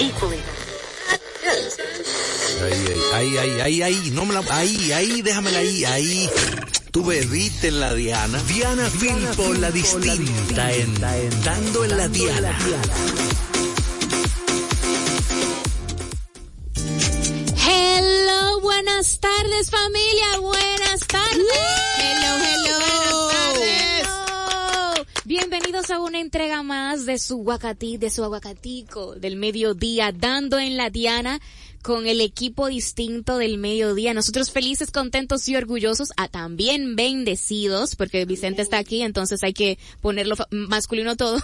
equally. Ahí, ahí, ahí, ahí, ahí, no me la, ahí, ahí, déjamela ahí, ahí. Tú bebiste en la Diana. Diana Filpo, la distinta en Dando en la Diana. Hello, buenas tardes familia, buenas tardes. Hello, hello. Hello. Bienvenidos a una entrega más de su guacatí, de su aguacatico del mediodía, dando en la Diana con el equipo distinto del mediodía. Nosotros felices, contentos y orgullosos, a también bendecidos, porque Vicente está aquí, entonces hay que ponerlo masculino todo,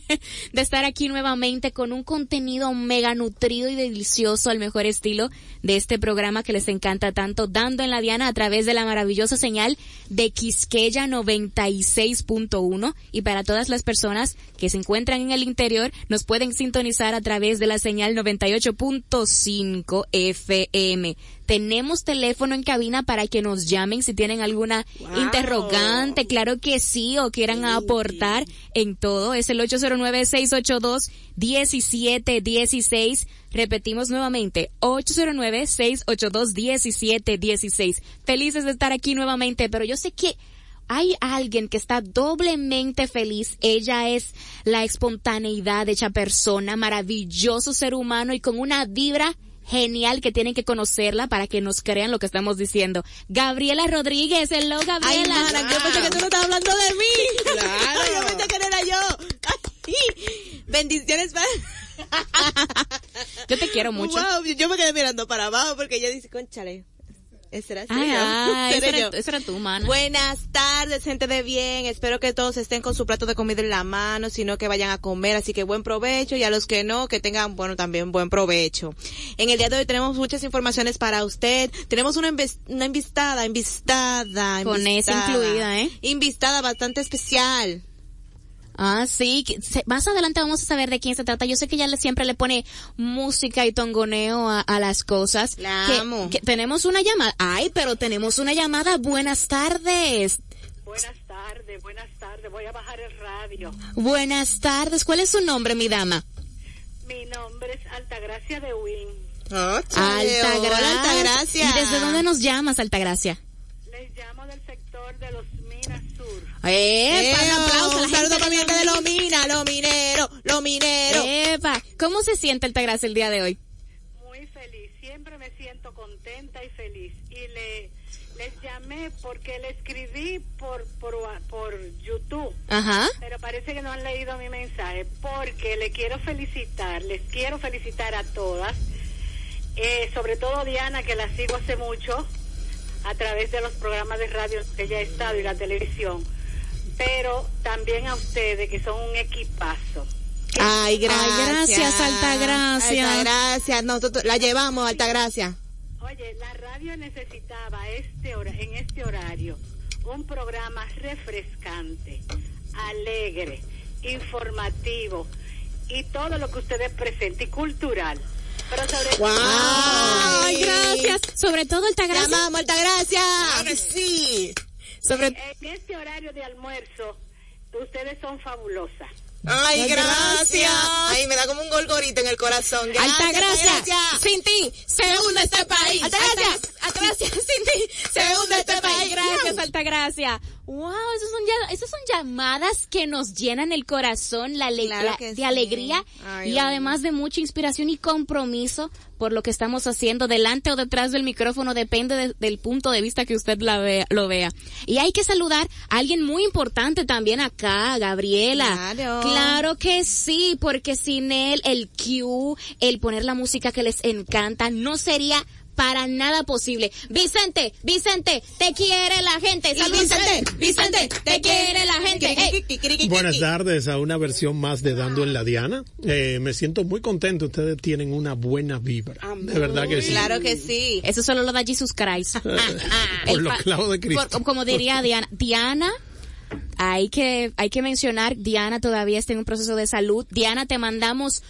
de estar aquí nuevamente con un contenido mega nutrido y delicioso al mejor estilo de este programa que les encanta tanto, dando en la diana a través de la maravillosa señal de Quisqueya 96.1 y para todas las personas que se encuentran en el interior nos pueden sintonizar a través de la señal 98.5 FM. Tenemos teléfono en cabina para que nos llamen si tienen alguna wow. interrogante, claro que sí, o quieran aportar en todo. Es el 809-682-1716. Repetimos nuevamente, 809-682-1716. Felices de estar aquí nuevamente, pero yo sé que hay alguien que está doblemente feliz. Ella es la espontaneidad de hecha persona, maravilloso ser humano y con una vibra genial que tienen que conocerla para que nos crean lo que estamos diciendo. Gabriela Rodríguez, hello Gabriela. Ay, mana, yo pensé que tú no estabas hablando de mí. Claro. yo pensé que era yo. Ay, bendiciones para... yo te quiero mucho. Wow, yo me quedé mirando para abajo porque ella dice, conchale. ¿Ese era, ay, ay, ese era, ese era tú, mana. Buenas tardes, gente de bien. Espero que todos estén con su plato de comida en la mano, sino que vayan a comer. Así que buen provecho y a los que no, que tengan, bueno, también buen provecho. En el día de hoy tenemos muchas informaciones para usted. Tenemos una, una invitada, invitada, Con esa incluida, ¿eh? Invitada bastante especial. Ah, sí. Más adelante vamos a saber de quién se trata. Yo sé que ella le, siempre le pone música y tongoneo a, a las cosas. La que, amo. Que tenemos una llamada. Ay, pero tenemos una llamada. Buenas tardes. Buenas tardes, buenas tardes. Voy a bajar el radio. Buenas tardes. ¿Cuál es su nombre, mi dama? Mi nombre es Altagracia de Win. Oh, Altagracia. Altagracia. ¿Y desde dónde nos llamas, Altagracia? Les llamo del sector Sur. ¡Epa! un aplauso un saludo para mi gente de los minas, los mineros, los mineros. ¡Epa! ¿Cómo se siente Altagracia el día de hoy? Muy feliz, siempre me siento contenta y feliz. Y le les llamé porque le escribí por, por, por YouTube. Ajá. Pero parece que no han leído mi mensaje porque le quiero felicitar, les quiero felicitar a todas. Eh, sobre todo Diana, que la sigo hace mucho a través de los programas de radio que ella ha estado y la televisión. Pero también a ustedes, que son un equipazo. Ay, gracias. Ay, gracias, Altagracia. Altagracia, nosotros la llevamos, Altagracia. Oye, la radio necesitaba este hora, en este horario un programa refrescante, alegre, informativo y todo lo que ustedes presenten y cultural. Pero sobre wow. Ay, gracias. Sobre todo Altagracia. Llamamos Altagracia. Ahora sí. Sobre... En este horario de almuerzo, ustedes son fabulosas. Ay, gracias. Ay, me da como un golgorito en el corazón. Gracias, Altagracia. Sin ti se hunde este país. Altagracia. Altagracia. Sin ti se hunde este país. Gracias, Altagracia. Wow, esas son, ya, esas son llamadas que nos llenan el corazón, la, claro de sí. alegría Ay, y además de mucha inspiración y compromiso por lo que estamos haciendo delante o detrás del micrófono, depende de, del punto de vista que usted la vea, lo vea. Y hay que saludar a alguien muy importante también acá, Gabriela. Claro. Claro que sí, porque sin él, el Q, el poner la música que les encanta, no sería para nada posible. Vicente, Vicente, te quiere la gente. Y Vicente, Vicente, te quiere la gente. Buenas tardes a una versión más de Dando en la Diana. Eh, me siento muy contento. Ustedes tienen una buena vibra. De verdad que sí. Claro que sí. Eso solo lo da Jesus Christ. Por los clavos de Cristo. Por- como diría Diana, Diana, hay que, hay que mencionar, Diana todavía está en un proceso de salud. Diana, te mandamos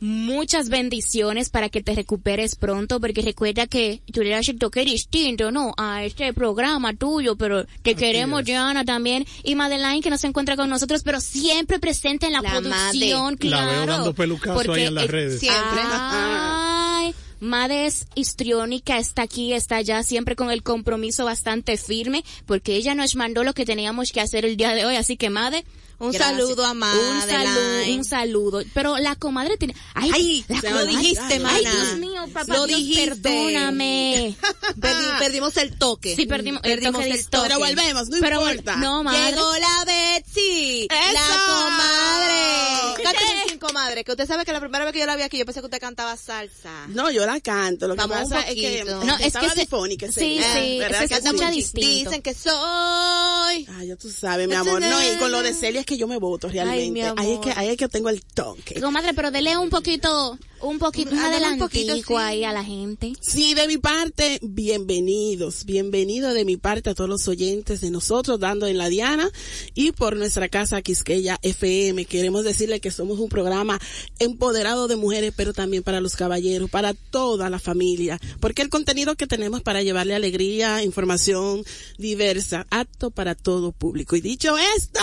muchas bendiciones para que te recuperes pronto, porque recuerda que tú le das el toque distinto, ¿no? A este programa tuyo, pero te queremos, Diana, también. Y Madeline, que no se encuentra con nosotros, pero siempre presente en la, La producción, claro. La veo dando pelucazo ahí porque, en las redes. Siempre. Ay, es histriónica, está aquí, está allá, siempre con el compromiso bastante firme, porque ella nos mandó lo que teníamos que hacer el día de hoy, así que Made, Un gracias. saludo a Un Madeline. saludo, un saludo. Pero la comadre tiene, ay, Ay, la lo comadre- dijiste, ay, mana. Dios mío, papá, Lo Dios, dijiste. perdóname. Perdi- perdimos el toque. Sí, perdimos, el Perdimos toque el toque. Pero volvemos, no Pero, importa. No, madre. Llegó la Betsy, la comadre. Cántale sin comadre, que usted sabe que la primera vez que yo la vi aquí, yo pensé que usted cantaba salsa. No, yo la canto. Lo que Vamos un pasa es que. No, es que se- difónica sí, día, sí, ¿verdad se que escucha distinto. Dicen que soy. Ah, ya tú sabes, mi amor. No, y con lo de Celia es que yo me voto realmente. mi Ahí es que, ahí es que tengo el toque. Comadre, pero dele un poquito, un poquito, poquito, sí. ahí a la gente. Sí, de mi parte, bienvenidos, bienvenido de mi parte a todos los oyentes de nosotros, dando en la Diana y por nuestra casa Quisqueya FM. Queremos decirle que somos un programa empoderado de mujeres, pero también para los caballeros, para toda la familia, porque el contenido que tenemos para llevarle alegría, información diversa, apto para todo público. Y dicho esto,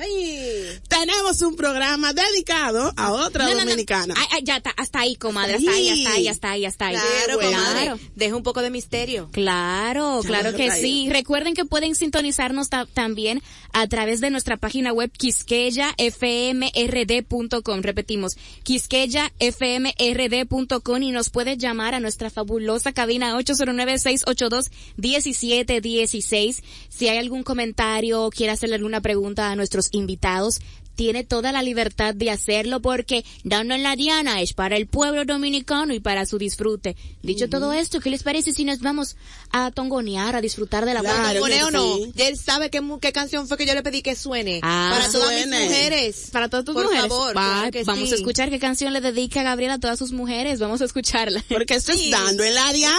哎。Tenemos un programa dedicado a otra No, no, no. dominicana. Ay, ay, ya está, hasta ahí, comadre, hasta ahí, hasta ahí, hasta ahí, hasta ahí. Claro, bueno. comadre. Claro. Deja un poco de misterio. Claro, Ya claro que sí. Recuerden que pueden sintonizarnos ta- también a través de nuestra página web quisqueyafmrd.com. Repetimos, quisqueyafmrd.com y nos puede llamar a nuestra fabulosa cabina 809-682-1716. Si hay algún comentario o quiere hacerle alguna pregunta a nuestros invitados, tiene toda la libertad de hacerlo porque Dando en la Diana es para el pueblo dominicano y para su disfrute. Dicho todo esto, ¿qué les parece si nos vamos a tongonear, a disfrutar de la Claro. buena- ¿Pone o no? sí. Ya él sabe qué, mu- qué canción fue que yo le pedí que suene. Ah, para todas mis mujeres. Para todas tus Por mujeres. favor, Va, claro que vamos sí. a escuchar qué canción le dedica Gabriela a todas sus mujeres. Vamos a escucharla. Porque esto es dando en la Diana.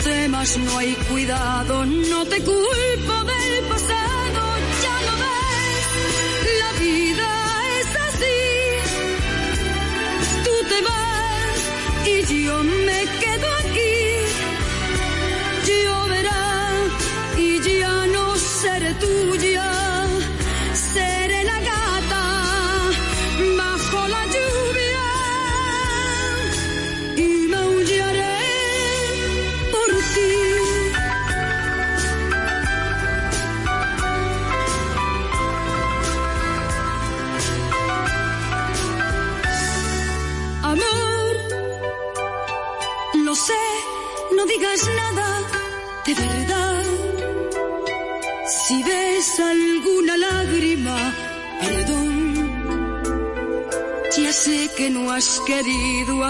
No temas, no hay cuidado, no te culpo del pasado, ya lo ves. La vida es así. Tú te vas y yo me quedo aquí. Lloverá y ya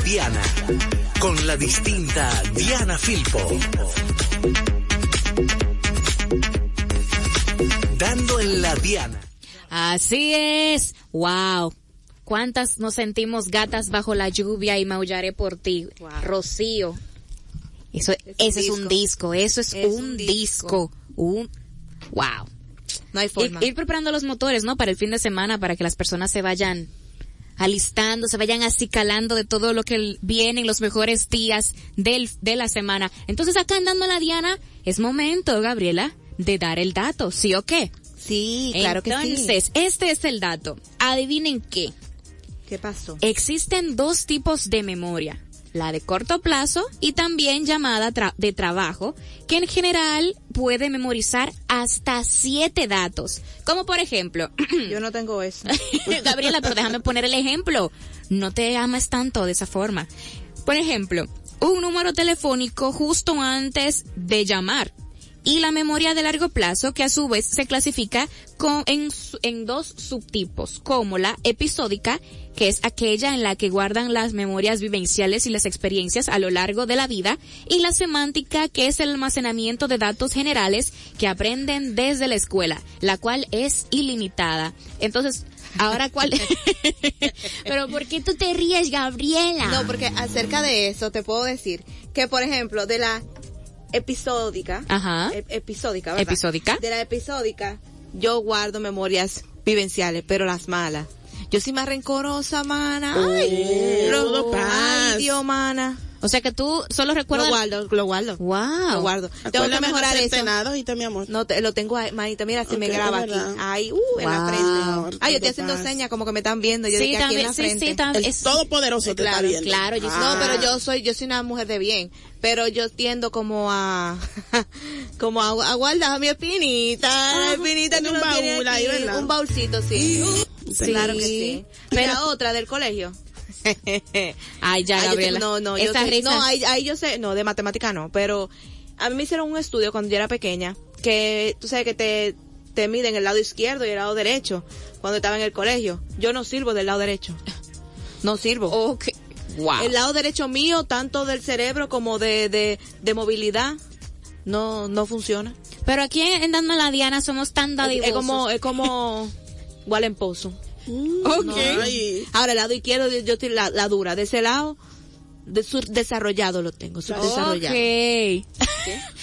Diana. Con la distinta Diana Filpo. Dando en la Diana. Así es. Wow. ¿Cuántas nos sentimos gatas bajo la lluvia y maullaré por ti? Rocío. Eso, ese es un disco, eso es, Es un, disco. disco. Un, wow. No hay Ir, forma. ir preparando los motores, ¿no? Para el fin de semana, para que las personas se vayan alistando, se vayan acicalando de todo lo que vienen los mejores días del, de la semana. Entonces acá andando la Diana, es momento, Gabriela, de dar el dato, ¿sí o qué? Sí, claro que sí. Entonces, este es el dato. Adivinen qué. ¿Qué pasó? Existen dos tipos de memoria. La de corto plazo y también llamada tra- de trabajo, que en general puede memorizar hasta siete datos. Como por ejemplo, Yo no tengo eso. Gabriela, pero déjame poner el ejemplo. No te amas tanto de esa forma. Por ejemplo, un número telefónico justo antes de llamar. Y la memoria de largo plazo, que a su vez se clasifica con, en, en dos subtipos, como la episódica, que es aquella en la que guardan las memorias vivenciales y las experiencias a lo largo de la vida, y la semántica, que es el almacenamiento de datos generales que aprenden desde la escuela, la cual es ilimitada. Entonces, ahora cuál... Pero ¿por qué tú te ríes, Gabriela? No, porque acerca de eso te puedo decir que, por ejemplo, de la episódica, Ajá. ep- episódica, ¿verdad? Episódica. De la episódica, yo guardo memorias vivenciales, pero las malas. Yo soy más rencorosa, mana. Ay, Oh, lo- ay, Dios, mana. O sea que tú solo Lo recuerdas... guardo, lo guardo. Wow. Lo guardo. Tengo que mejorar eso. mi amor. No, te, lo tengo ahí, manita, mira, se me graba aquí. Ahí, uh, en la frente. Ay, yo estoy haciendo paz. señas como que me están viendo. Yo Sí, dije aquí en también, la sí, frente. sí, tam- El es- Todopoderoso te Claro, está viendo. claro, yo- No, Ah. pero yo soy, yo soy una mujer de bien, pero yo tiendo como a, como a, a guardar mi espinita, la espinita en un baúl ahí, ¿verdad? un baúlcito, sí. Sí. Claro que sí. Pero- otra del colegio. Ay, ya, Ay, yo Gabriela. no, no, yo sé- risa. no, ahí, ahí yo sé, no, de matemática no, pero a mí me hicieron un estudio cuando yo era pequeña, que tú sabes que te, te miden el lado izquierdo y el lado derecho, cuando estaba en el colegio. Yo no sirvo del lado derecho. No sirvo. Ok. Wow. El lado derecho mío, tanto del cerebro como de, de, de movilidad, no, no funciona. Pero aquí en Dando la Diana somos tan Es, dadivosos. es como, es como Wallen Pozo. Ok. No, ay. Ahora, el lado izquierdo, yo yo estoy la, la dura. De ese lado, de sur- desarrollado lo tengo, subdesarrollado. Ok.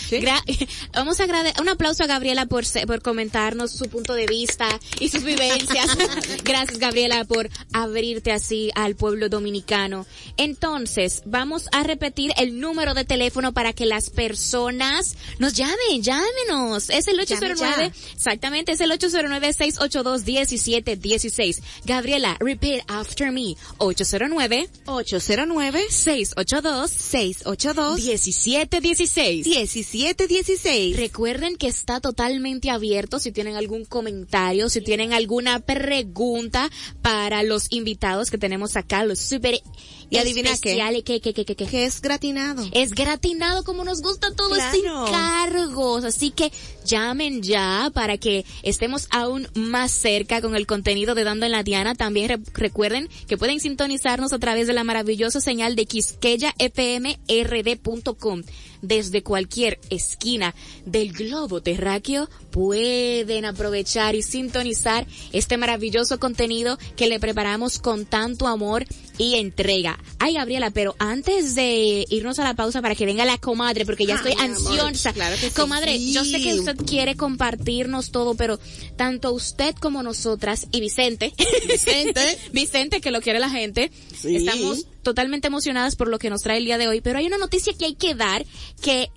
¿Sí? Vamos a agradecer, un aplauso a Gabriela por, se- por comentarnos su punto de vista y sus vivencias. Gracias Gabriela por abrirte así al pueblo dominicano. Entonces, vamos a repetir el número de teléfono para que las personas nos llamen, llámenos. Es el 809, ya. exactamente, es el 809-682-1716. Gabriela, repeat after me. 809 809 682 682 1716. 1716. Recuerden que está totalmente abierto si tienen algún comentario, si tienen alguna pregunta para los invitados que tenemos acá, los super Y adivina qué. especiales. ¿Qué, qué, qué, qué, qué? Que es gratinado. Es gratinado como nos gusta todo sin Claro. cargos. Así que llamen ya para que estemos aún más cerca con el contenido de Dando en la Diana. También re- recuerden que pueden sintonizarnos a través de la maravillosa señal de quisqueyafmrd.com. Desde cualquier esquina del globo terráqueo pueden aprovechar y sintonizar este maravilloso contenido que le preparamos con tanto amor y entrega. Ay, Gabriela, pero antes de irnos a la pausa para que venga la comadre, porque ya estoy Ay, ansiosa. claro que sí. Comadre, yo sé que usted quiere compartirnos todo, pero tanto usted como nosotras y Vicente, Vicente. Vicente, que lo quiere la gente, Sí. estamos totalmente emocionadas por lo que nos trae el día de hoy, pero hay una noticia que hay que dar que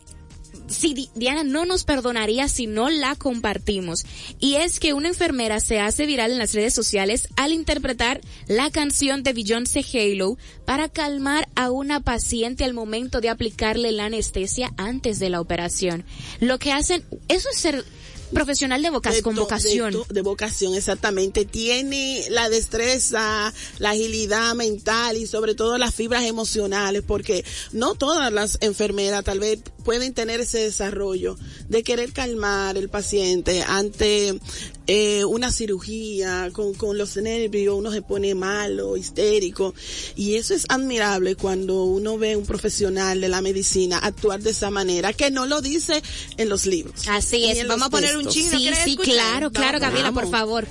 si Di- Diana no nos perdonaría si no la compartimos. Y es que una enfermera se hace viral en las redes sociales al interpretar la canción de Beyoncé Halo para calmar a una paciente al momento de aplicarle la anestesia antes de la operación. Lo que hacen, eso es ser profesional de vocas, De con vocación. De vocación, exactamente. Tiene la destreza, la agilidad mental y sobre todo las fibras emocionales, porque no todas las enfermeras tal vez pueden tener ese desarrollo de querer calmar el paciente ante eh, una cirugía, con, con los nervios, uno se pone malo, histérico, y eso es admirable cuando uno ve un profesional de la medicina actuar de esa manera, que no lo dice en los libros. Así es. Vamos a poner un chino, Sí, ¿quieres sí, escuchar? claro, claro, Vamos. Gabriela, por favor.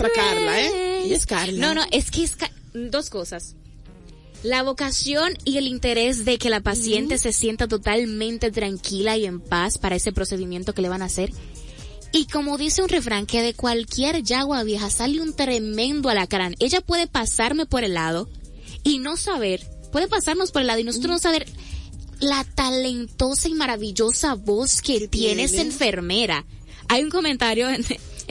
Nuestra the Carla, ¿eh? Ella es Carla. No, no, es que es dos cosas. La vocación y el interés de que la paciente se sienta totalmente tranquila y en paz para ese procedimiento que le van a hacer. Y como dice un refrán, que de cualquier yagua vieja sale un tremendo alacrán. Ella puede pasarme por el lado y no saber, puede pasarnos por el lado y nosotros no saber la talentosa y maravillosa voz que ¿Qué tiene esa tiene? enfermera. Hay un comentario,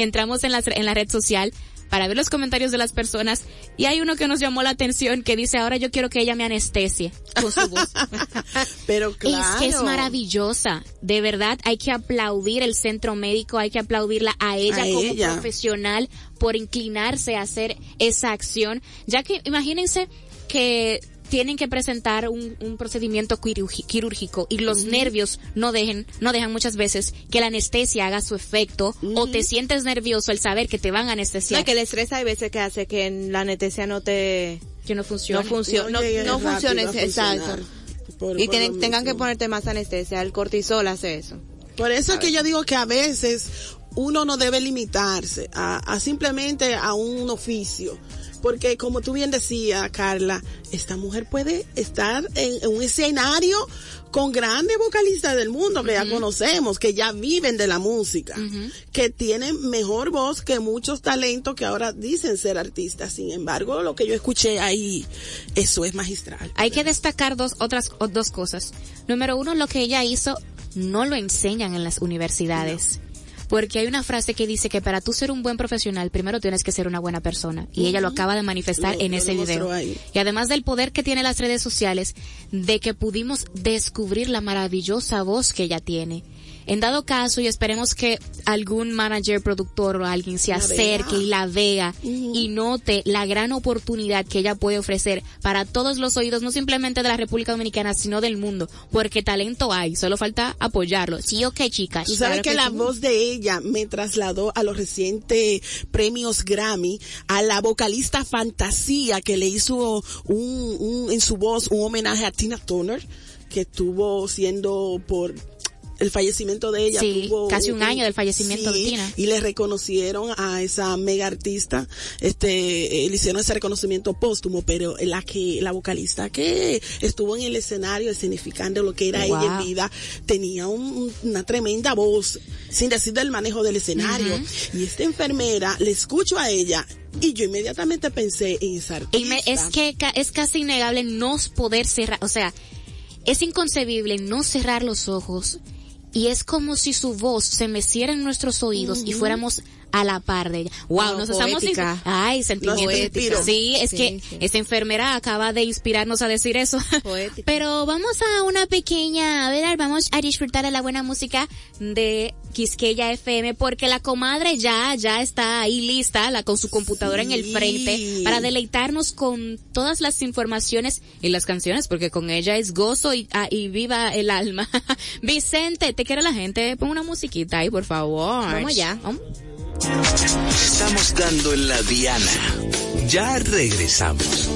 entramos en la, en la red social para ver los comentarios de las personas y hay uno que nos llamó la atención que dice ahora yo quiero que ella me anestesie con su voz. Pero claro. Es que es maravillosa. De verdad, hay que aplaudir el centro médico, hay que aplaudirla a ella A como ella. profesional por inclinarse a hacer esa acción. Ya que imagínense que tienen que presentar un, un procedimiento quirúrgico y los nervios no dejen, no dejan muchas veces que la anestesia haga su efecto o te sientes nervioso al saber que te van a No, anestesiar. que el estrés hay veces que hace que en la anestesia no te que no funciona. no funcione, no, no rápido funcione, a funcionar. exacto. Por- Y por tienen, lo tengan que ponerte más anestesia, el cortisol hace eso. Por eso es que yo digo que a veces uno no debe limitarse a, a simplemente a un oficio. Porque como tú bien decías, Carla, esta mujer puede estar en, en un escenario con grandes vocalistas del mundo que ya conocemos, que ya viven de la música, que tienen mejor voz que muchos talentos que ahora dicen ser artistas. Sin embargo, lo que yo escuché ahí, eso es magistral. Hay que destacar dos otras dos cosas. Número uno, lo que ella hizo no lo enseñan en las universidades. Porque hay una frase que dice que para tú ser un buen profesional, primero tienes que ser una buena persona. Y ella lo acaba de manifestar en ese video. ahí. Y además del poder que tiene las redes sociales, de que pudimos descubrir la maravillosa voz que ella tiene. En dado caso, y esperemos que algún manager, productor o alguien se La acerque vea. y la vea y note la gran oportunidad que ella puede ofrecer para todos los oídos, no simplemente de la República Dominicana, sino del mundo, porque talento hay, solo falta apoyarlo. Sí, ok, chicas. Tú sabes Claro que, la sí. voz de ella me trasladó a los recientes premios Grammy, a la vocalista Fantasía que le hizo un, un- en su voz un homenaje a Tina Turner, que estuvo siendo por el fallecimiento de ella. Sí, tuvo casi un año del fallecimiento de Tina. Y le reconocieron a esa mega artista, este, eh, le hicieron ese reconocimiento póstumo, pero la que, la vocalista que estuvo en el escenario significando lo que era ella en vida, tenía un- una tremenda voz, sin decir del manejo del escenario. Y esta enfermera, le escucho a ella, y yo inmediatamente pensé en esa artista. Y me- es que ca- es casi innegable no poder cerrar, o sea, es inconcebible no cerrar los ojos y es como si su voz se meciera en nuestros oídos y fuéramos a la par de ella. Wow, nos estamos ay, sentimientos. Sí, es que esa enfermera acaba de inspirarnos a decir eso. Poética. Pero vamos a una pequeña, a ver, vamos a disfrutar de la buena música de Quisqueya FM porque la comadre ya ya está ahí lista, la con su computadora en el frente para deleitarnos con todas las informaciones y las canciones porque con ella es gozo y, ah, y viva el alma. Vicente, te quiere la gente, pon una musiquita ahí, por favor. Vamos ya. Vamos. Estamos dando en la diana. Ya regresamos.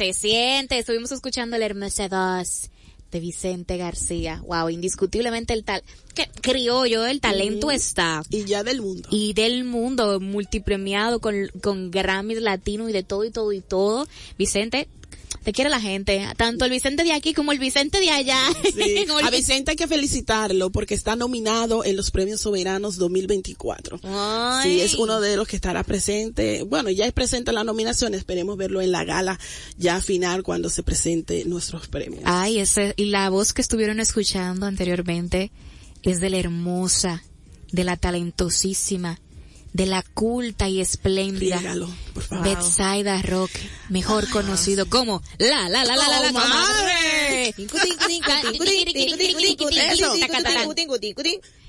Se siente, estuvimos escuchando el Hermosa 2 de Vicente García. Wow, indiscutiblemente el tal, que criollo, el talento está. Y ya del mundo. Y del mundo, multipremiado con, con Grammys latino y de todo y todo y todo. Vicente, te quiere la gente, tanto el Vicente de aquí como el Vicente de allá. Sí. Como el A Vicente hay que felicitarlo porque está nominado en los Premios Soberanos 2024. Ay. Sí, es uno de los que estará presente. Bueno, ya es presente en la nominación, esperemos verlo en la gala ya final cuando se presente nuestros premios. Ay, ese, y la voz que estuvieron escuchando anteriormente es de la hermosa, de la talentosísima, de la culta y espléndida. Rígalo, por favor. Betsaida Roque, mejor conocido como la la la la la la ¡Comadre!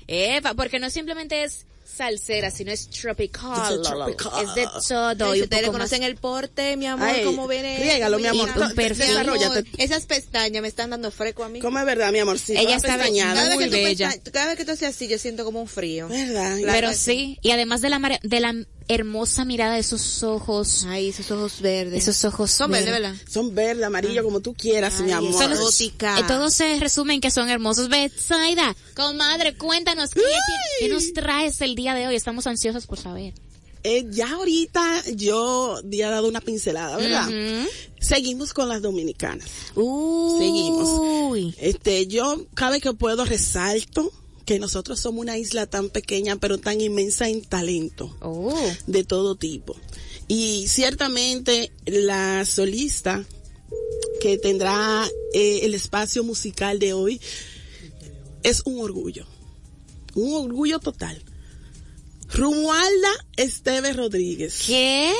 Epa, porque no simplemente es salsera, sino es tropical. Es tropical. Es de todo y ustedes poco más. conocen el porte, mi amor, Ay, cómo viene. mi amor. Desarróllate. Esas pestañas me están dando fresco a mí. ¿Cómo es verdad, mi amorcito? Ella La está vez, muy que tú bella. cada vez que tú haces así, yo siento como un frío. ¿Verdad? Pero sí, y además de la mare- de la hermosa mirada de esos ojos, Ay, esos ojos verdes. esos ojos son verdes, verdes. ¿verdad? Son verde, amarillo, como tú quieras, mi amor. Gótica. eh, todos se resumen que son hermosos. Betsaida, comadre, cuéntanos qué, qué nos traes el día de hoy. Estamos ansiosos por saber. Eh, ya ahorita yo había dado una pincelada, ¿verdad? Seguimos con las dominicanas. Uy. Seguimos. Este, yo cada vez que puedo resalto que nosotros somos una isla tan pequeña pero tan inmensa en talento Oh. de todo tipo. Y ciertamente la solista que tendrá eh, el espacio musical de hoy es un orgullo. Un orgullo total. Rumualda Esteves Rodríguez. ¿Qué?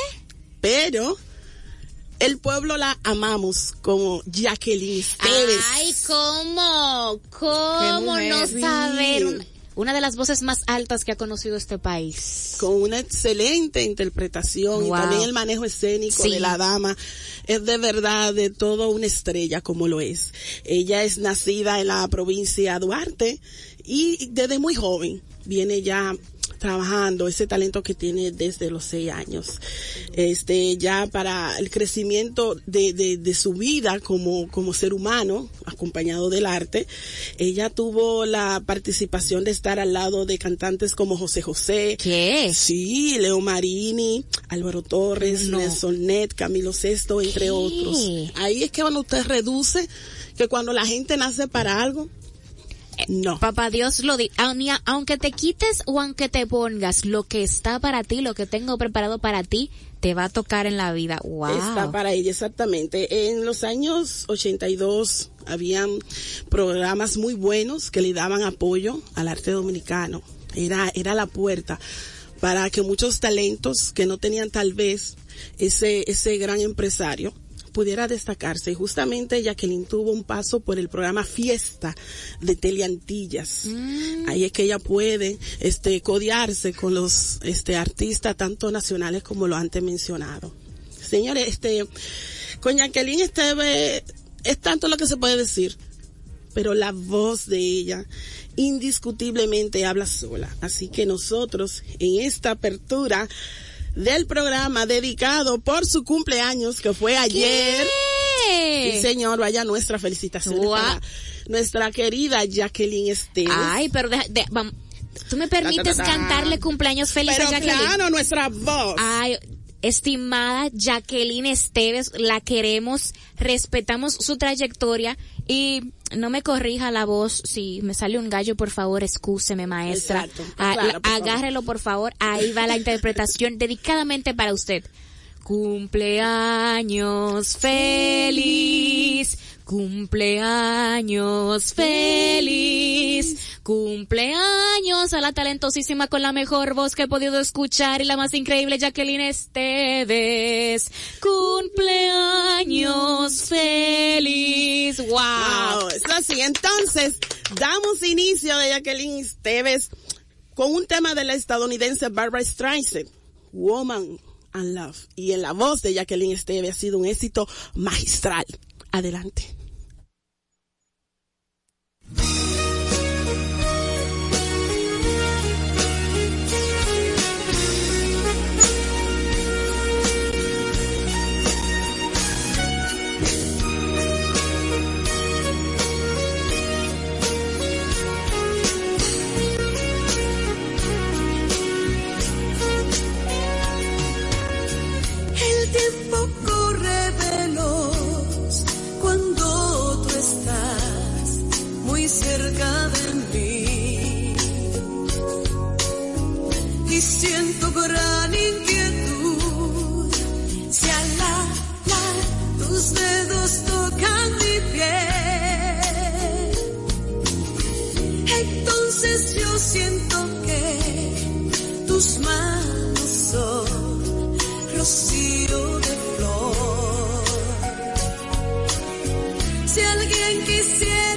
Pero el pueblo la amamos como Jacqueline Esteves. Ay, ¿cómo? ¿Cómo no saber? Una, una de las voces más altas que ha conocido este país. con una excelente interpretación y también el manejo escénico Sí. de la dama es de verdad de todo una estrella como lo es. Ella es nacida en la provincia de Duarte y desde muy joven viene ya trabajando ese talento que tiene desde los seis años. Este, ya para el crecimiento de, de, de su vida como, como ser humano, acompañado del arte, ella tuvo la participación de estar al lado de cantantes como José José, ¿Qué? Sí, Leo Marini, Álvaro Torres, No. Nelson Net, Camilo Sesto, entre ¿Qué? otros. Ahí es que cuando usted reduce que cuando la gente nace para algo, no. Papá Dios lo di, au- ni a- aunque te quites o aunque te pongas, lo que está para ti, lo que tengo preparado para ti, te va a tocar en la vida. Wow. Está para ella, exactamente. En los años 82 habían programas muy buenos que le daban apoyo al arte dominicano. Era, era la puerta para que muchos talentos que no tenían tal vez ese, ese gran empresario pudiera destacarse. Y justamente Jacqueline tuvo un paso por el programa Fiesta de Teleantillas. Ahí es que ella puede, este, codearse con los, este, artistas tanto nacionales como lo antes mencionado. Señores, este, con Jacqueline Esteve es tanto lo que se puede decir, pero la voz de ella indiscutiblemente habla sola. Así que nosotros en esta apertura del programa dedicado por su cumpleaños que fue ayer. ¿Qué? Sí, señor, vaya nuestra felicitación Guau. para nuestra querida Jacqueline Esteves. Ay, pero de- vam- tú me permites Ta, ta, ta, ta. cantarle cumpleaños feliz pero a Jacqueline. claro, nuestra voz. Ay, estimada Jacqueline Esteves, la queremos, respetamos su trayectoria y no me corrija la voz. Si me sale un gallo, por favor, excúseme, maestra. Exacto. Ah, Claro, por favor. agárrelo, por favor. Ahí va la interpretación dedicadamente para usted. Cumpleaños feliz, cumpleaños feliz, cumpleaños a la talentosísima con la mejor voz que he podido escuchar y la más increíble Jacqueline Esteves. Cumpleaños feliz, wow. Wow, es así. Entonces, damos inicio de Jacqueline Esteves con un tema de la estadounidense Barbara Streisand, Woman and Love. Y en la voz de Jacqueline Esteves ha sido un éxito magistral. Adelante. siento gran inquietud. Si al hablar tus dedos tocan mi piel, entonces yo siento que tus manos son rocío de flor. Si alguien quisiera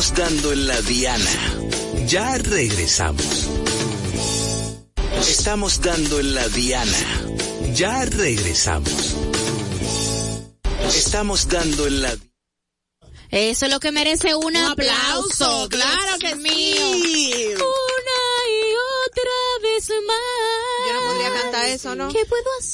Estamos dando en la diana. Ya regresamos. Estamos dando en la diana. Ya regresamos. Estamos dando en la Eso es lo que merece un, aplauso. claro que sí. mío. Una y otra vez más. Yo no podría cantar eso, ¿no? ¿Qué puedo hacer?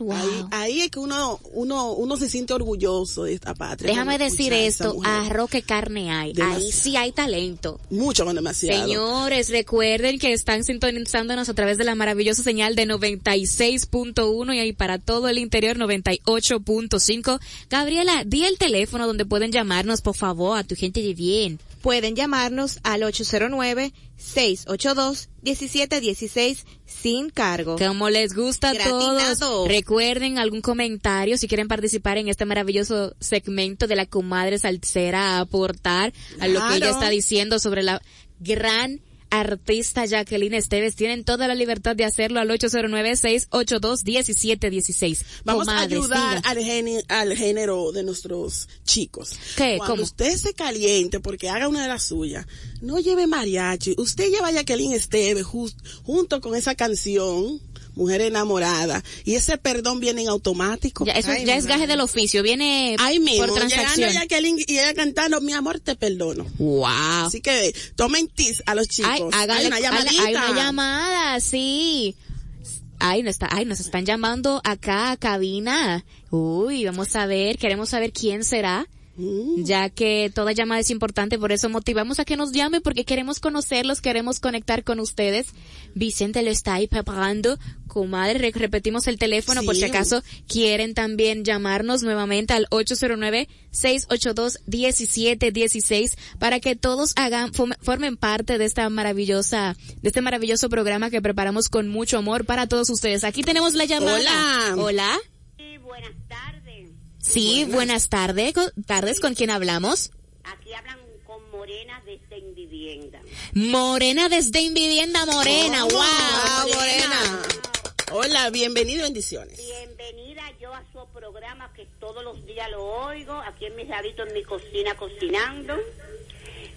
Wow. Ahí, ahí es que uno, uno, uno se siente orgulloso de esta patria. Déjame decir esto, arroz que carne hay. Ahí sí hay talento. Mucho con demasiado. Señores, recuerden que están sintonizándonos a través de la maravillosa señal de 96.1 y ahí para todo el interior 98.5. Gabriela, di el teléfono donde pueden llamarnos, por favor, a tu gente de bien. Pueden llamarnos al 809-682-1716 sin cargo. Como les gusta a todos, recuerden algún comentario si quieren participar en este maravilloso segmento de la comadre salsera a aportar a lo que ella está diciendo sobre la gran artista Jacqueline Esteves. Tienen toda la libertad de hacerlo al 809-682-1716. Vamos Comadre, a ayudar al, al género de nuestros chicos. ¿Qué? Cuando ¿Cómo? usted se caliente porque haga una de las suyas, no lleve mariachi. Usted lleva a Jacqueline Esteves junto con esa canción, Mujer Enamorada, y ese perdón viene en automático. Ya, eso Ay, ya es gaje del oficio, viene Ahí mismo, por llegando transacción. Jacqueline y ella cantando, mi amor, te perdono. Wow. Así que tomen tis a los chicos. Ay, hágale- Hay una llamadita. hay una llamada, sí. Ay, no está, ay, nos están llamando acá a cabina. Uy, vamos a ver, queremos saber quién será. Ya que toda llamada es importante, por eso motivamos a que nos llamen, porque queremos conocerlos, queremos conectar con ustedes. Vicente lo está ahí preparando. Comadre, re- repetimos el teléfono por si acaso quieren también llamarnos nuevamente al 809-682-1716 para que todos hagan, formen parte de esta maravillosa, de este maravilloso programa que preparamos con mucho amor para todos ustedes. Aquí tenemos la llamada. Hola. Hola. Sí, buenas tardes. Sí, buenas tardes. Con- tardes, ¿con quién hablamos? Aquí hablan con Morena desde Invivienda. Morena desde Invivienda Morena, wow, Ah, Morena. Morena. Hola, bienvenido, bendiciones. Bienvenida yo a su programa que todos los días lo oigo, aquí en mi rabito en mi cocina cocinando.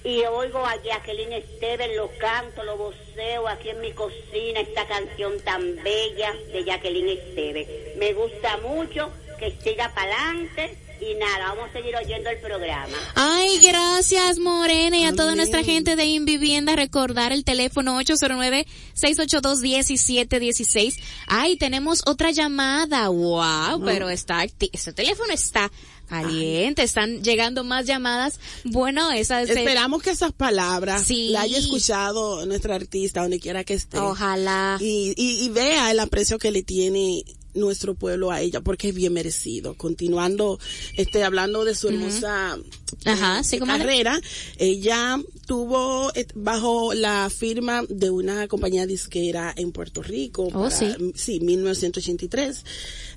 Y oigo a Jacqueline Esteves, lo canto, lo voceo aquí en mi cocina, esta canción tan bella de Jacqueline Esteves. Me gusta mucho, que siga para adelante y nada, vamos a seguir oyendo el programa. Ay, gracias Morena y a toda nuestra gente de Invivienda recordar el teléfono 809-682-1716. Ay, tenemos otra llamada, wow, pero está, este teléfono está caliente, están llegando más llamadas. Bueno, esa es... Esperamos que esas palabras Sí. la haya escuchado nuestra artista donde quiera que esté. Ojalá. Y, y, y vea el aprecio que le tiene nuestro pueblo a ella porque es bien merecido. Continuando, este, hablando de su hermosa Ajá, eh, sí, carrera, ella tuvo eh, bajo la firma de una compañía disquera en Puerto Rico. Oh, sí. Sí, 1983.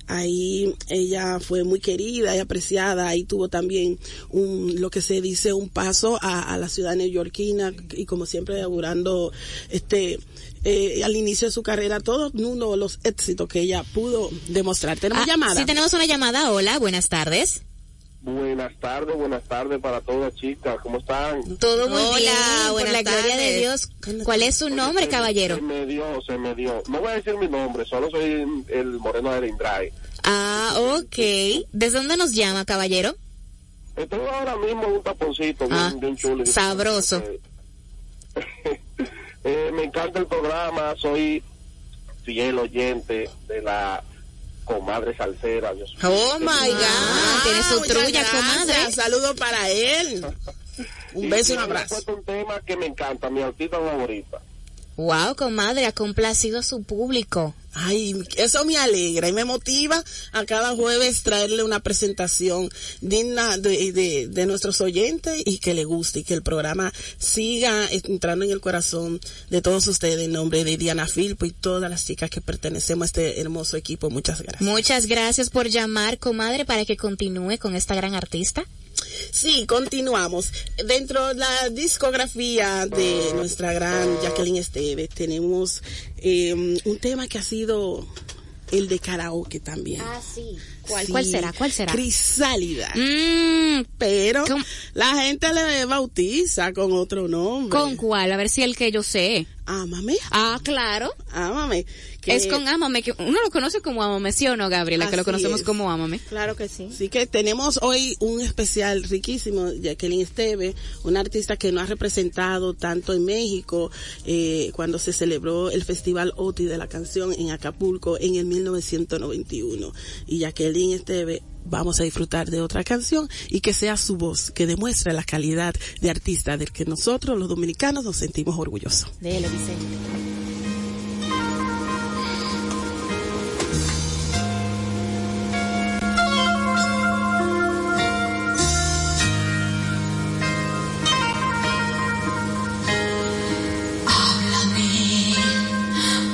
Ahí ella fue muy querida y apreciada. Ahí tuvo también un, lo que se dice, un paso a, a la ciudad neoyorquina y como siempre augurando este, eh, al inicio de su carrera todos uno de los éxitos que ella pudo demostrar. Tenemos Ah, llamada. Sí, tenemos una llamada. Hola, buenas tardes. Buenas tardes, buenas tardes para todas chicas, ¿cómo están? Todo muy Hola, bien, por buenas la gloria de tardes. Dios. ¿Cuál es su nombre, Se- caballero? Se me dio, se me dio. No voy a decir mi nombre, solo soy el moreno de Lindray. Ah, ok. ¿Desde dónde nos llama, caballero? Estoy ahora mismo en un taponcito bien, Ah, bien chulo. sabroso. Eh, me encanta el programa, soy fiel oyente de la comadre salsera. Dios. Oh my God. Tiene su trulla, comadre. Saludos para él. Un beso y un abrazo. puesto un tema que me encanta, mi artista favorita. Wow, comadre, ha complacido a su público. Ay, eso me alegra y me motiva a cada jueves traerle una presentación digna de, de, de nuestros oyentes y que le guste y que el programa siga entrando en el corazón de todos ustedes en nombre de Diana Filpo y todas las chicas que pertenecemos a este hermoso equipo. Muchas gracias. Muchas gracias por llamar, comadre, para que continúe con esta gran artista. Sí, continuamos. Dentro de la discografía de nuestra gran Jacqueline Esteves tenemos eh, un tema que ha sido el de karaoke también. sí. ¿Cuál, Sí, ¿Cuál será? ¿Cuál será? Crisálida. Mm, Pero ¿Cómo? la gente le bautiza con otro nombre. ¿Con cuál? A ver si el que yo sé. Ámame, Ah, claro. ámame. que- Es con Ámame, que uno lo conoce como Ámame, ¿sí o no, Gabriela? Que lo conocemos es. como Ámame. Claro que sí. Así que tenemos hoy un especial riquísimo, Jacqueline Esteve, una artista que nos ha representado tanto en México, eh, cuando se celebró el Festival OTI de la canción en Acapulco en el 1991. Y Jacqueline Esteve, vamos a disfrutar de otra canción y que sea su voz, que demuestre la calidad de artista del que nosotros, los dominicanos, nos sentimos orgullosos. Dele, Vicente. Háblame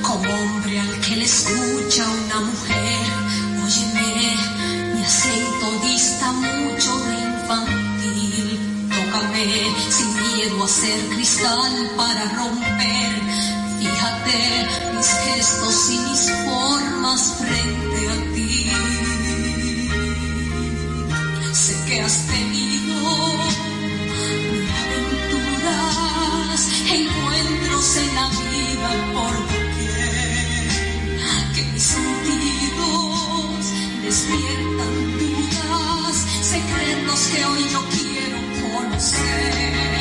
como hombre al que le escucha una mujer. Dista mucho de infantil. Tócame sin miedo a ser cristal. para romper. Fíjate mis gestos y mis formas frente a ti. Sé que has tenido aventuras, encuentros en la vida por doquier, que mis sentidos despiertan secretos que hoy yo quiero conocer.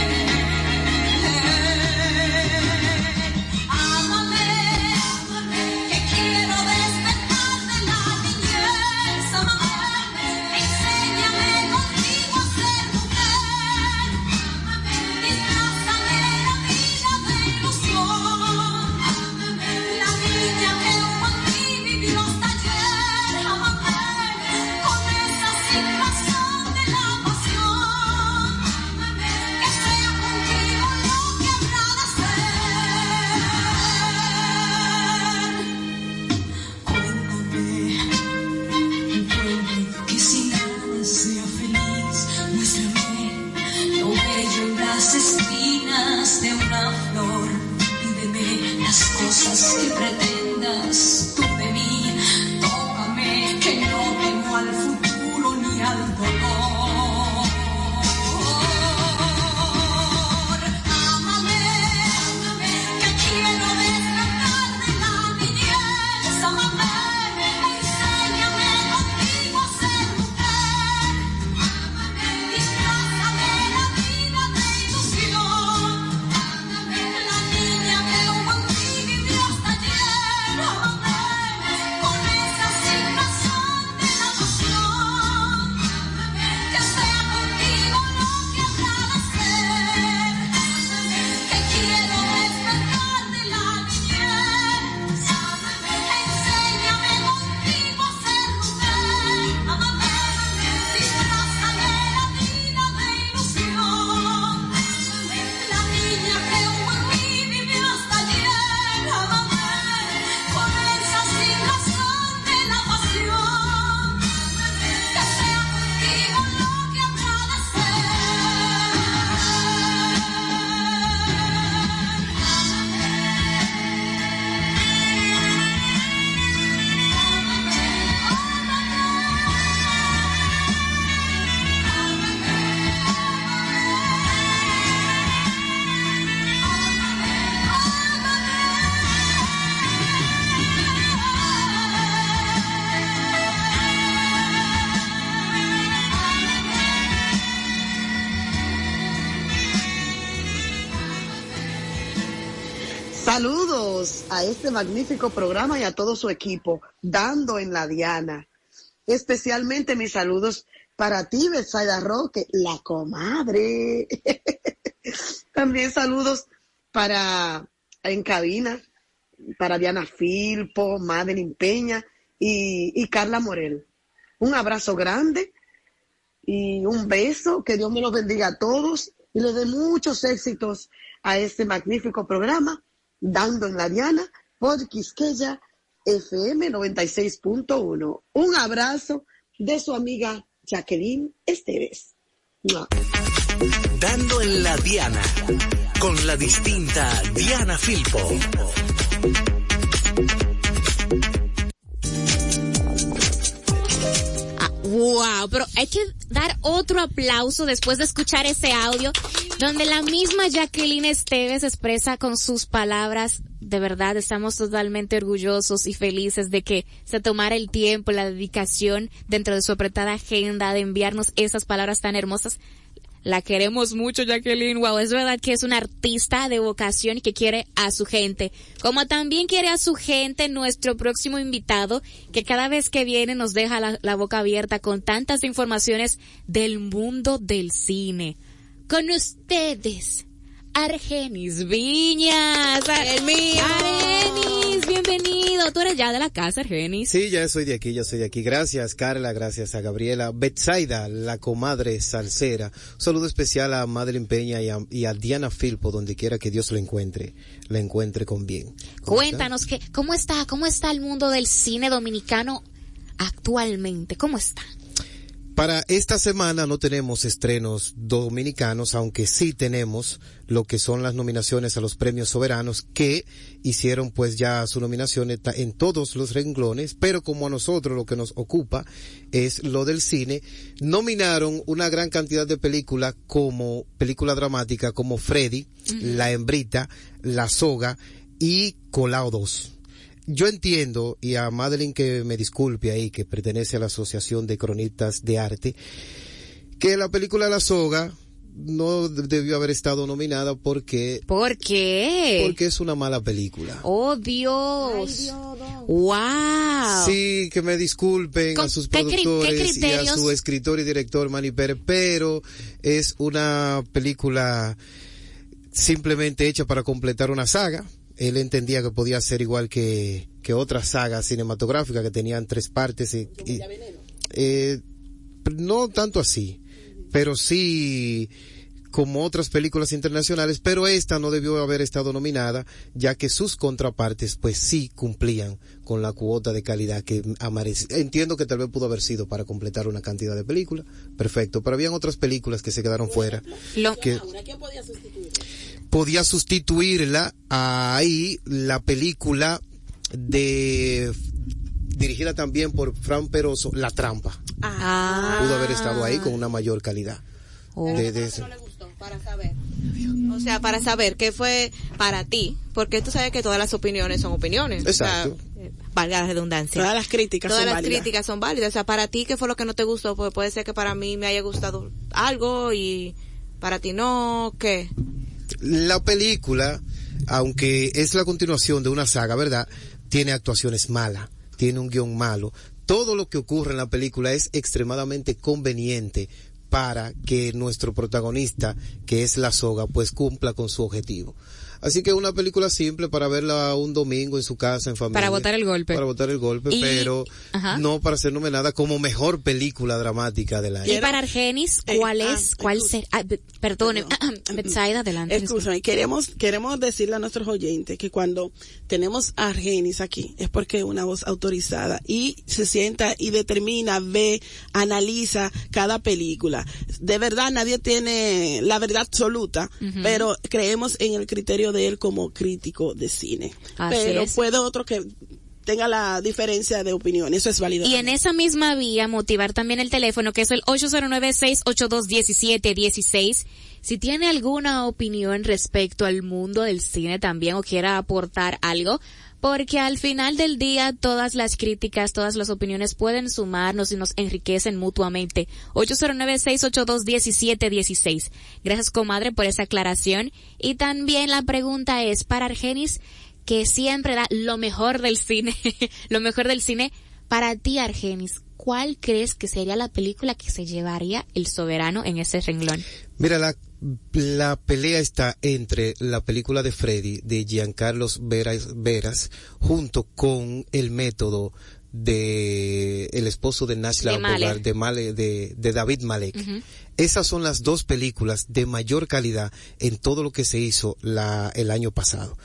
Saludos a este magnífico programa y a todo su equipo, dando en la Diana. Especialmente mis saludos para ti, Betsaida Roque, la comadre. También saludos para en cabina, para Diana Filpo, Madeline Peña y, y Carla Morel. Un abrazo grande y un beso, que Dios me los bendiga a todos y les dé muchos éxitos a este magnífico programa, Dando en la Diana, por Quisqueya FM 96.1. Un abrazo de su amiga Jacqueline Esteves. Dando en la Diana, con la distinta Diana Filpo. Wow, pero hay que dar otro aplauso después de escuchar ese audio donde la misma Jacqueline Esteves expresa con sus palabras, de verdad estamos totalmente orgullosos y felices de que se tomara el tiempo, la dedicación dentro de su apretada agenda de enviarnos esas palabras tan hermosas. La queremos mucho, Jacqueline. Wow, es verdad que es una artista de vocación y que quiere a su gente. Como también quiere a su gente nuestro próximo invitado, que cada vez que viene nos deja la, la boca abierta con tantas informaciones del mundo del cine. Con ustedes, Argenis Viñas. El mío. Argenis, bienvenido. Tú eres ya de la casa, Argenis. Sí, ya soy de aquí, ya soy de aquí. Gracias, Carla, gracias a Gabriela. Betsaida, la comadre salsera. Un saludo especial a Madeline Peña y a, y a Diana Filpo, donde quiera que Dios lo encuentre, la encuentre con bien. ¿Cómo Cuéntanos que, cómo está, cómo está el mundo del cine dominicano actualmente, cómo está. Para esta semana no tenemos estrenos dominicanos, aunque sí tenemos lo que son las nominaciones a los premios soberanos que hicieron pues ya su nominación en todos los renglones, pero como a nosotros lo que nos ocupa es lo del cine, nominaron una gran cantidad de películas como película dramática como Freddy, La Hembrita, La Soga y Colao 2 yo entiendo, y a Madeline que me disculpe ahí, que pertenece a la Asociación de Cronistas de Arte, que la película La Soga no de- debió haber estado nominada porque... ¿Por qué? Porque es una mala película. Oh, Dios. Wow. Sí, que me disculpen a ¿Con sus productores y a su escritor y director Manny Pérez, pero es una película simplemente hecha para completar una saga. Él entendía que podía ser igual que, que otras sagas cinematográficas que tenían tres partes. y- y- eh, no tanto así, pero sí como otras películas internacionales, pero esta no debió haber estado nominada, ya que sus contrapartes pues sí cumplían con la cuota de calidad que amarece. Entiendo que tal vez pudo haber sido para completar una cantidad de películas, perfecto, pero habían otras películas que se quedaron fuera. Lo- que podía sustituirla ahí la película de dirigida también por Fran Peroso, La Trampa. Ah. Pudo haber estado ahí con una mayor calidad. Oh. De- para saber. O sea, para saber qué fue para ti, porque tú sabes que todas las opiniones son opiniones. O sea, Exacto. eh, valga la redundancia. Todas las críticas Todas son las válidas. críticas son válidas. O sea, para ti, ¿qué fue lo que no te gustó? Pues puede ser que para mí me haya gustado algo y para ti no, ¿qué? La película, aunque es la continuación de una saga, ¿verdad? Tiene actuaciones malas, tiene un guion malo. Todo lo que ocurre en la película es extremadamente conveniente para que nuestro protagonista, que es la soga, pues cumpla con su objetivo. Así que una película simple para verla un domingo en su casa, en familia. Para botar el golpe. Para botar el golpe, Y- pero Ajá. no para ser nominada como mejor película dramática del año. Y para Argenis, Eh, ¿cuál ah, es? ¿Cuál excusa. ser? ah, perdone, Betsaida, adelante. Escúchame, queremos, queremos decirle a nuestros oyentes que cuando tenemos a Argenis aquí es porque es una voz autorizada y se sienta y determina, ve, analiza cada película. De verdad nadie tiene la verdad absoluta, Ujú. pero creemos en el criterio de él como crítico de cine. Así pero es. puede otro que tenga la diferencia de opinión, eso es válido. Y en esa misma vía, motivar también el teléfono, que es el 809-682-1716. Si tiene alguna opinión respecto al mundo del cine también o quiera aportar algo, porque al final del día todas las críticas, todas las opiniones pueden sumarnos y nos enriquecen mutuamente. 809-682-1716. Gracias, comadre, por esa aclaración. Y también la pregunta es para Argenis, que siempre da lo mejor del cine, lo mejor del cine. Para ti, Argenis, ¿cuál crees que sería la película que se llevaría el soberano en ese renglón? Mira, la, la pelea está entre la película de Freddy de Giancarlo Veras, Veras junto con el método de el esposo de Malek. Bogart, de, Male- de, de David Malek. Esas son las dos películas de mayor calidad en todo lo que se hizo la, el año pasado.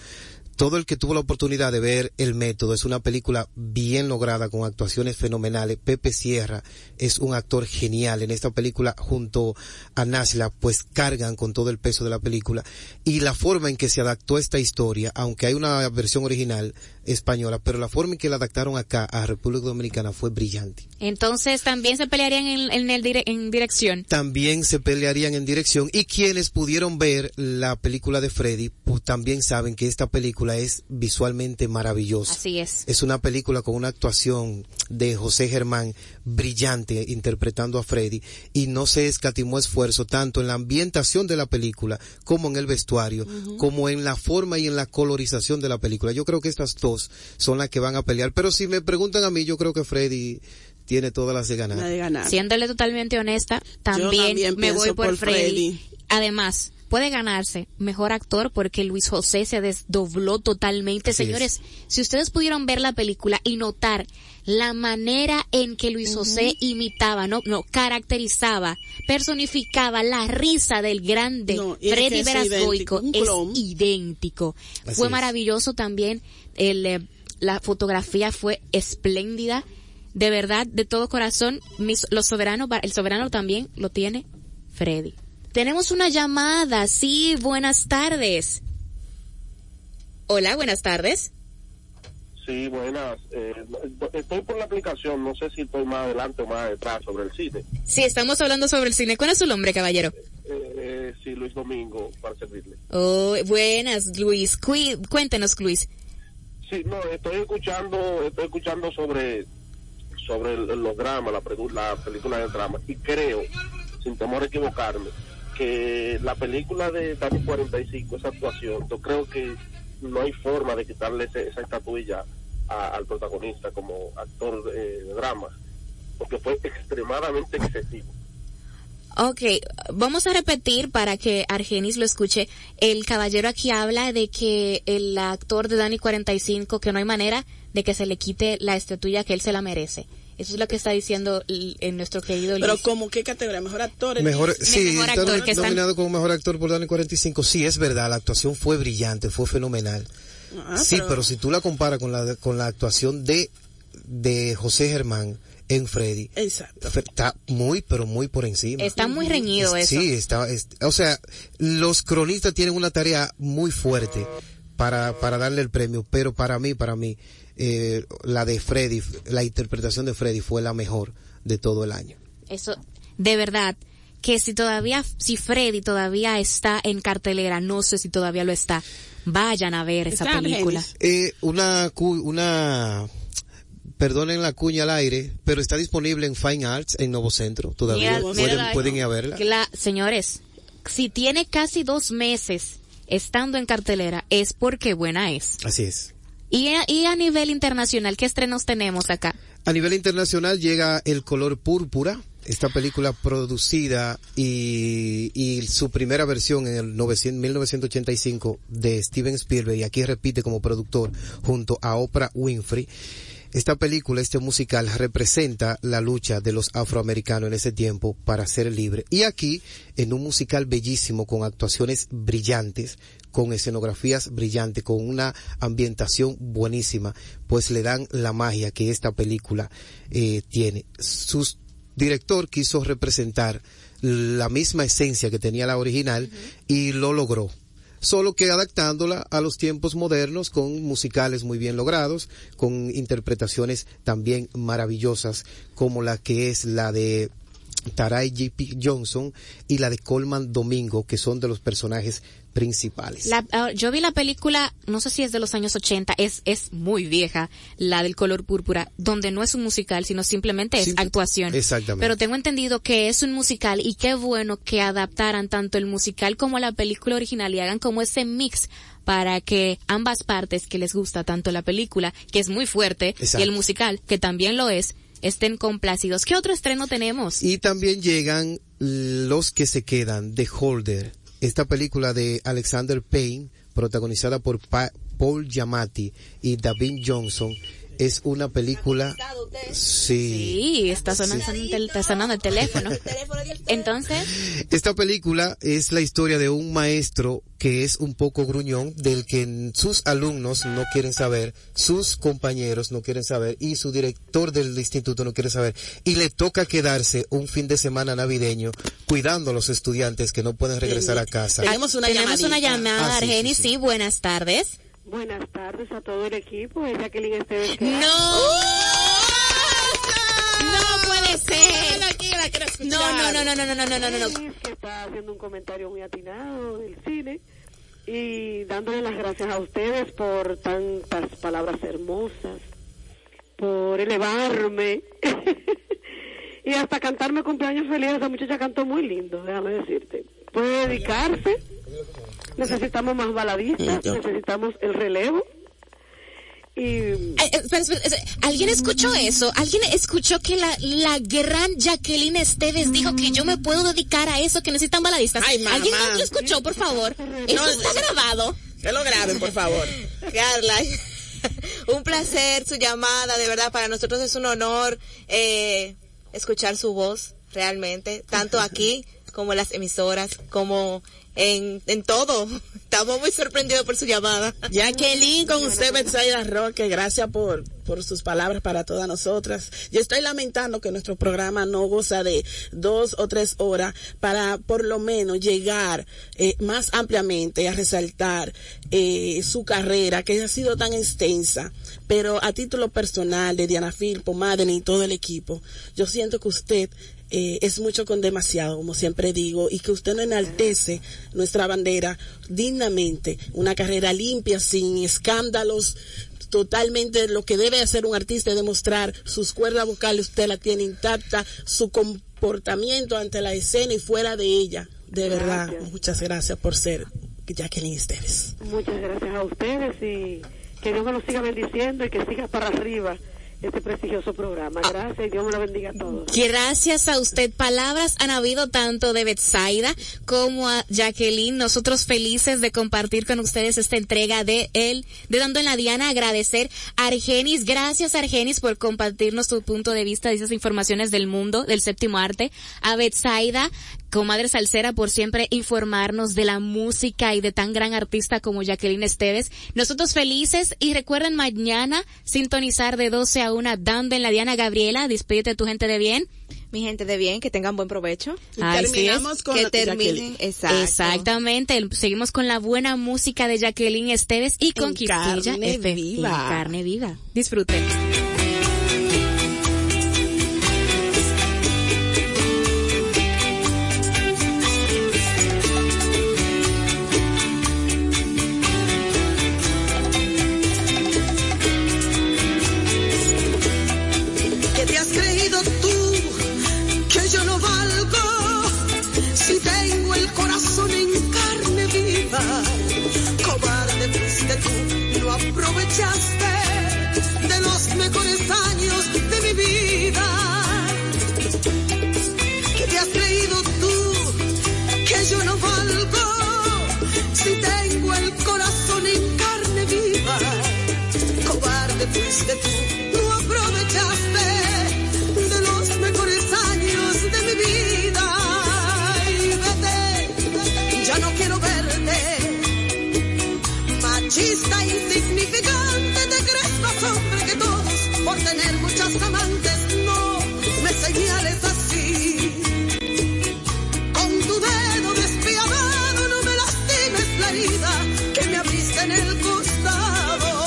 Todo el que tuvo la oportunidad de ver El Método es una película bien lograda con actuaciones fenomenales. Pepe Sierra es un actor genial en esta película junto a Nashla, pues cargan con todo el peso de la película. Y la forma en que se adaptó esta historia, aunque hay una versión original española, pero la forma en que la adaptaron acá a República Dominicana fue brillante. Entonces también se pelearían en, en el dire- en dirección. también se pelearían en dirección y quienes pudieron ver la película de Freddy pues también saben que esta película es visualmente maravillosa. Así es. Es una película con una actuación de José Germán brillante interpretando a Freddy y no se escatimó esfuerzo tanto en la ambientación de la película como en el vestuario, como en la forma y en la colorización de la película. Yo creo que estas dos son las que van a pelear, pero si me preguntan a mí, yo creo que Freddy tiene todas las de ganar. La de ganar. Siéndole totalmente honesta, también, también me voy por, por Freddy. Freddy. Además, puede ganarse mejor actor porque Luis José se desdobló totalmente. Así Señores, si ustedes pudieron ver la película y notar la manera en que Luis José imitaba, no, no, caracterizaba, personificaba la risa del grande No, Freddy es Veras idéntico, Goico, un es idéntico. Así fue es. maravilloso también el, eh, la fotografía fue espléndida. de verdad, de todo corazón, mis, los soberanos, el soberano también lo tiene Freddy. Tenemos una llamada, sí, buenas tardes. Hola, buenas tardes. Sí, buenas. Eh, estoy por la aplicación, no sé si estoy más adelante o más detrás sobre el cine. Sí, estamos hablando sobre el cine. ¿Cuál es su nombre, caballero? Eh, sí, Luis Domingo, para servirle. Oh, buenas, Luis. cuéntenos, Luis. Sí, no, estoy escuchando, estoy escuchando sobre sobre los dramas, la, la película de drama, y creo, sin temor a equivocarme, que la película de Dani 45, esa actuación, yo creo que no hay forma de quitarle esa estatuilla al protagonista como actor de drama, porque fue extremadamente excesivo. Ok, vamos a repetir para que Argenis lo escuche. El caballero aquí habla de que el actor de Dani 45, que no hay manera de que se le quite la estatuilla que él se la merece. Eso es lo que está diciendo en nuestro querido Pero como qué categoría, mejor actor. Mejor, sí, mejor actor que nominado como mejor actor por Dani 45. Sí, es verdad, la actuación fue brillante, fue fenomenal. Ah, sí, pero... si tú la comparas con la con la actuación de de José Germán en Freddy. Exacto. Está muy, pero muy por encima. Está muy reñido eso. Sí, está, o sea, los cronistas tienen una tarea muy fuerte para, para darle el premio, pero para mí, para mí, eh, la de Freddy, la interpretación de Freddy fue la mejor de todo el año. Eso, de verdad, que si todavía, si Freddy todavía está en cartelera, no sé si todavía lo está, vayan a ver esa película. Eh, una, una, perdonen la cuña al aire, pero está disponible en Fine Arts en Nuevo Centro. Todavía pueden, ir a verla. señores, si tiene casi dos meses estando en cartelera, es porque buena es. Así es. Y a, nivel internacional, ¿qué estrenos tenemos acá? A nivel internacional llega El color púrpura, esta película producida y, y su primera versión en el 1985 de Steven Spielberg y aquí repite como productor junto a Oprah Winfrey. Esta película, este musical, representa la lucha de los afroamericanos en ese tiempo para ser libre. Y aquí, en un musical bellísimo, con actuaciones brillantes, con escenografías brillantes, con una ambientación buenísima, pues le dan la magia que esta película eh, tiene. Su director quiso representar la misma esencia que tenía la original y lo logró solo que adaptándola a los tiempos modernos con musicales muy bien logrados, con interpretaciones también maravillosas como la que es la de Taray J.P. Johnson y la de Coleman Domingo, que son de los personajes principales. Ah, yo vi la película, no sé si es de los años 80, es, es muy vieja, la del color púrpura, donde no es un musical, sino simplemente es actuación. Exactamente. Pero tengo entendido que es un musical y qué bueno que adaptaran tanto el musical como la película original y hagan como ese mix para que ambas partes que les gusta tanto la película, que es muy fuerte, y el musical, que también lo es, estén complacidos. ¿Qué otro estreno tenemos? Y también llegan los que se quedan, The Holder, esta película de Alexander Payne, protagonizada por Paul Giamatti y David Johnson, es una película sí, está sonando, está sonando el teléfono. Entonces esta película es la historia de un maestro que es un poco gruñón del que sus alumnos no quieren saber sus compañeros no quieren saber y su director del instituto no quiere saber. Y le toca quedarse un fin de semana navideño cuidando a los estudiantes que no pueden regresar a casa. Tenemos una tenemos una llamada ah, sí, buenas tardes Buenas tardes a todo el equipo. Es Jacqueline Esteves. ¡No! ¡No puede ser! No, no, no, no, no, no, no, no, no, no. que está haciendo un comentario muy atinado del cine y dándole las gracias a ustedes por tantas palabras hermosas, por elevarme y hasta cantarme cumpleaños feliz. Esa muchacha cantó muy lindo, déjame decirte. Puede dedicarse necesitamos más baladistas, necesitamos el relevo. Y... Eh, eh, ¿Alguien escuchó eso? ¿Alguien escuchó que la, la gran Jacqueline Esteves dijo que yo me puedo dedicar a eso, que necesitan baladistas? ¿Alguien más lo escuchó, por favor? Eso está grabado. Que lo graben, por favor. Carla, un placer su llamada, de verdad, para nosotros es un honor eh, escuchar su voz, realmente, tanto aquí como las emisoras, como en, en todo. Estamos muy sorprendidos por su llamada. Jacqueline, con usted, Betsaida Roque, gracias por, por sus palabras para todas nosotras. Yo estoy lamentando que nuestro programa no goza de dos o tres horas para por lo menos llegar eh, más ampliamente a resaltar eh, su carrera, que ha sido tan extensa. Pero a título personal de Diana Filpo, Madeleine y todo el equipo, yo siento que usted eh, es mucho con demasiado, como siempre digo, y que usted no enaltece nuestra bandera dignamente, una carrera limpia, sin escándalos, totalmente lo que debe hacer un artista es demostrar sus cuerdas vocales, usted la tiene intacta, su comportamiento ante la escena y fuera de ella. De verdad, muchas gracias por ser Jacqueline Esteves. Muchas gracias a ustedes y que Dios me lo siga bendiciendo y que siga para arriba este prestigioso programa. Gracias a. Gracias a usted. Palabras han habido tanto de Betsaida como a Jacqueline. Nosotros felices de compartir con ustedes esta entrega de él, de Dando en la Diana. Agradecer a Argenis. Gracias Argenis por compartirnos tu punto de vista de esas informaciones del mundo, del séptimo arte. A Betsaida, comadre salsera, por siempre informarnos de la música y de tan gran artista como Jacqueline Esteves. Nosotros felices y recuerden mañana sintonizar de 12 a 1 Dando en la Diana. Gabriela, despídete de tu gente de bien. Mi gente de bien, que tengan buen provecho. Es. terminamos con que Jacqueline. terminen, exacto. Exactamente, seguimos con la buena música de Jacqueline Esteves y con En Quisqueya carne viva. En carne viva. Disfruten. De los mejores años de mi vida. ¿Qué te has creído tú que yo no valgo si tengo el corazón en carne viva? Cobarde fuiste tú, no aprovechaste de los mejores años de mi vida. Y vete, ya no quiero verte. Machista, insignificante, muchas amantes. No me señales así. Con tu dedo despiadado no me lastimes la herida que me abriste en el costado.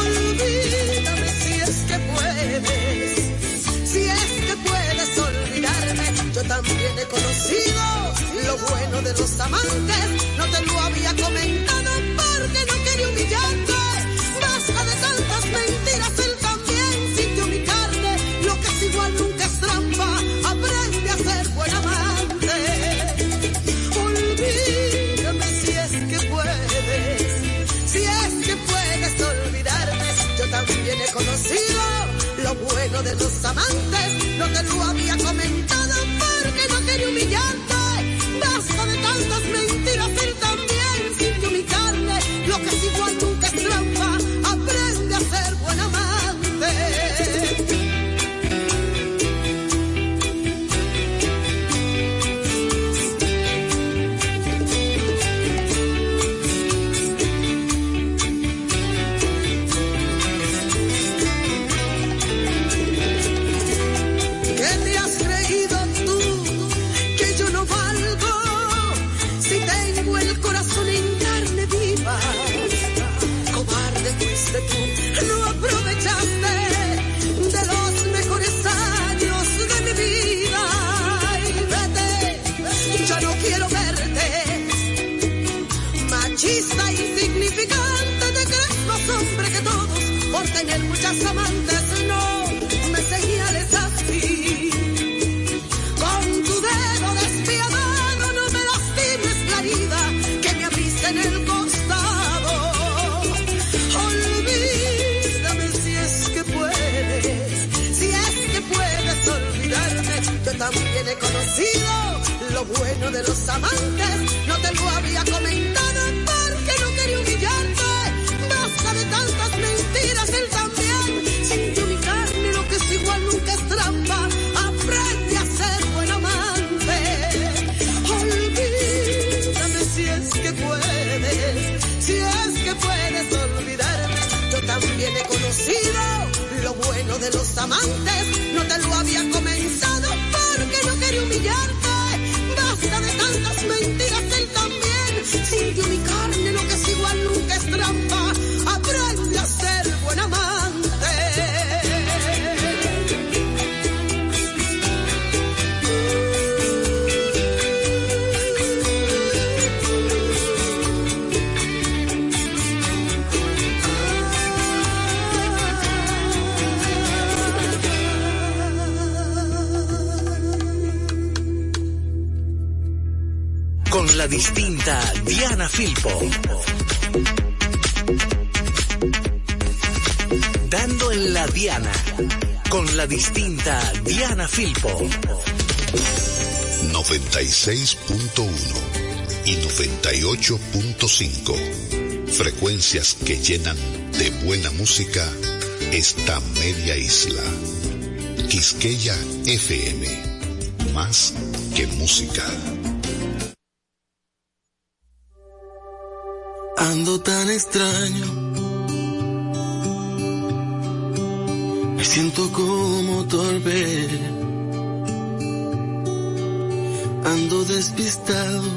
Olvídame si es que puedes, si es que puedes olvidarme. Yo también he conocido lo bueno de los amantes, también conocido lo bueno de los amantes, no te lo había comentado distinta Diana Filpo. Dando en la Diana. Con la distinta Diana Filpo. 96.1 y 98.5. Frecuencias que llenan de buena música esta media isla. Quisqueya FM. Más que música. Ando tan extraño. Me siento como torpe. Ando despistado.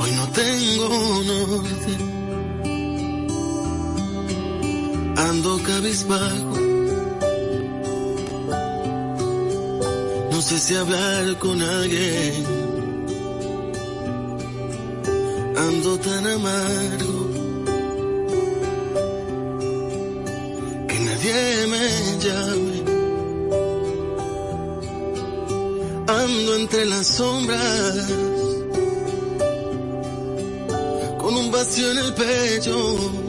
Hoy no tengo norte. Ando cabizbajo. No sé si hablar con alguien ando tan amargo que nadie me llame. Ando entre las sombras con un vacío en el pecho.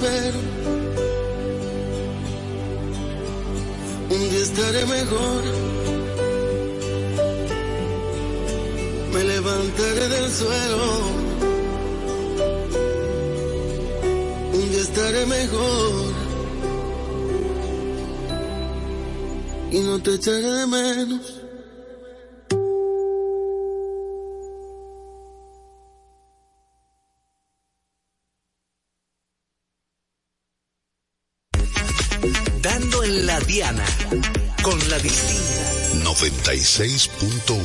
Espero. Un día estaré mejor. Me levantaré del suelo. estaré mejor y no te echaré de menos. 96.1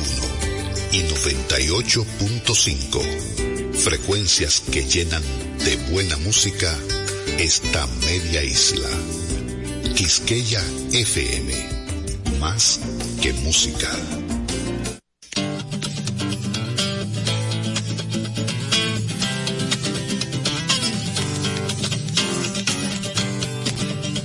y 98.5. Frecuencias que llenan de buena música esta media isla. Quisqueya FM. Más que música.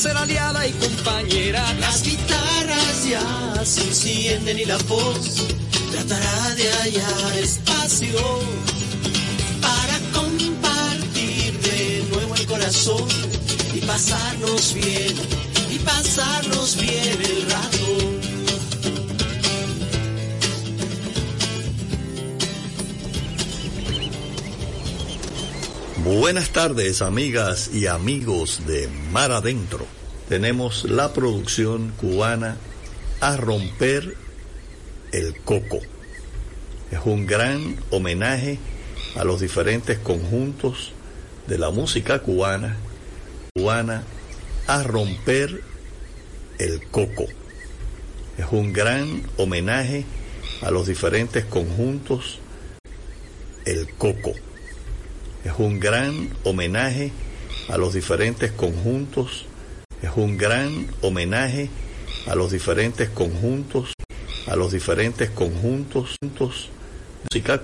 ser aliada y compañera. Las guitarras ya se encienden y la voz tratará de hallar espacio para compartir de nuevo el corazón y pasarnos bien, y pasarnos bien el rato. Buenas tardes, amigas y amigos de Mar Adentro. tenemos la producción cubana a romper el coco. Es un gran homenaje a los diferentes conjuntos de la música cubana, cubana a romper el coco. Es un gran homenaje a los diferentes conjuntos el coco. Es un gran homenaje a los diferentes conjuntos. Es un gran homenaje a los diferentes conjuntos, a los diferentes conjuntos, música